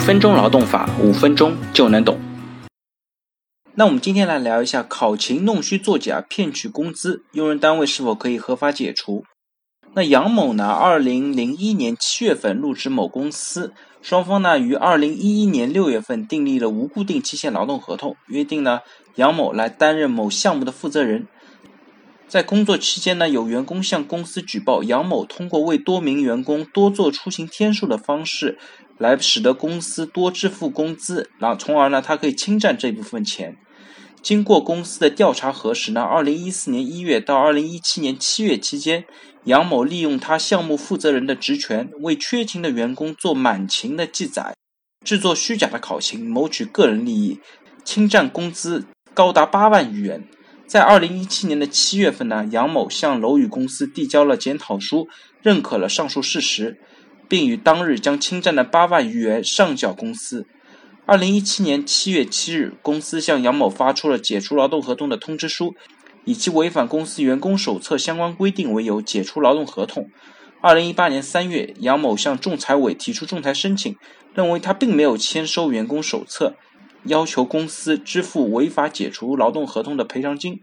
分钟劳动法，五分钟就能懂。那我们今天来聊一下考勤弄虚作假骗取工资，用人单位是否可以合法解除？那杨某呢？二零零一年七月份入职某公司，双方呢于二零一一年六月份订立了无固定期限劳动合同，约定呢杨某来担任某项目的负责人。在工作期间呢，有员工向公司举报杨某通过为多名员工多做出行天数的方式，来使得公司多支付工资，然后从而呢，他可以侵占这部分钱。经过公司的调查核实呢，二零一四年一月到二零一七年七月期间，杨某利用他项目负责人的职权，为缺勤的员工做满勤的记载，制作虚假的考勤，谋取个人利益，侵占工资高达八万余元。在二零一七年的七月份呢，杨某向楼宇公司递交了检讨书，认可了上述事实，并于当日将侵占的八万余元上缴公司。二零一七年七月七日，公司向杨某发出了解除劳动合同的通知书，以其违反公司员工手册相关规定为由解除劳动合同。二零一八年三月，杨某向仲裁委提出仲裁申请，认为他并没有签收员工手册。要求公司支付违法解除劳动合同的赔偿金。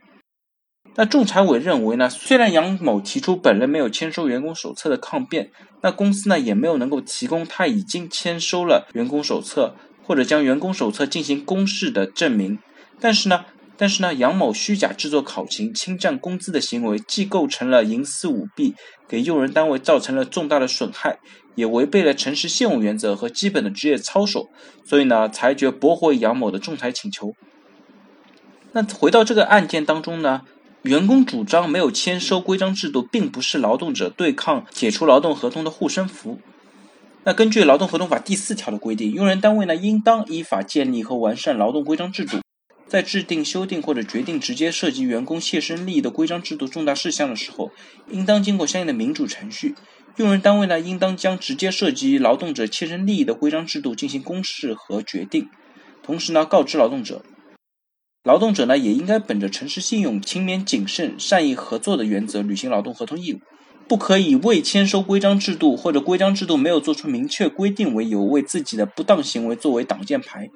那仲裁委认为呢，虽然杨某提出本人没有签收员工手册的抗辩，那公司呢也没有能够提供他已经签收了员工手册或者将员工手册进行公示的证明。但是呢，但是呢，杨某虚假制作考勤、侵占工资的行为，既构成了营私舞弊，给用人单位造成了重大的损害。也违背了诚实信用原则和基本的职业操守，所以呢，裁决驳回杨某的仲裁请求。那回到这个案件当中呢，员工主张没有签收规章制度，并不是劳动者对抗解除劳动合同的护身符。那根据《劳动合同法》第四条的规定，用人单位呢，应当依法建立和完善劳动规章制度，在制定、修订或者决定直接涉及员工切身利益的规章制度重大事项的时候，应当经过相应的民主程序。用人单位呢，应当将直接涉及劳动者切身利益的规章制度进行公示和决定，同时呢，告知劳动者。劳动者呢，也应该本着诚实信用、勤勉谨慎、善意合作的原则履行劳动合同义务，不可以未签收规章制度或者规章制度没有做出明确规定为由，为自己的不当行为作为挡箭牌。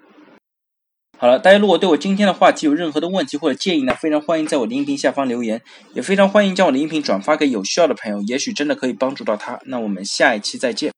好了，大家如果对我今天的话题有任何的问题或者建议呢，非常欢迎在我的音频下方留言，也非常欢迎将我的音频转发给有需要的朋友，也许真的可以帮助到他。那我们下一期再见。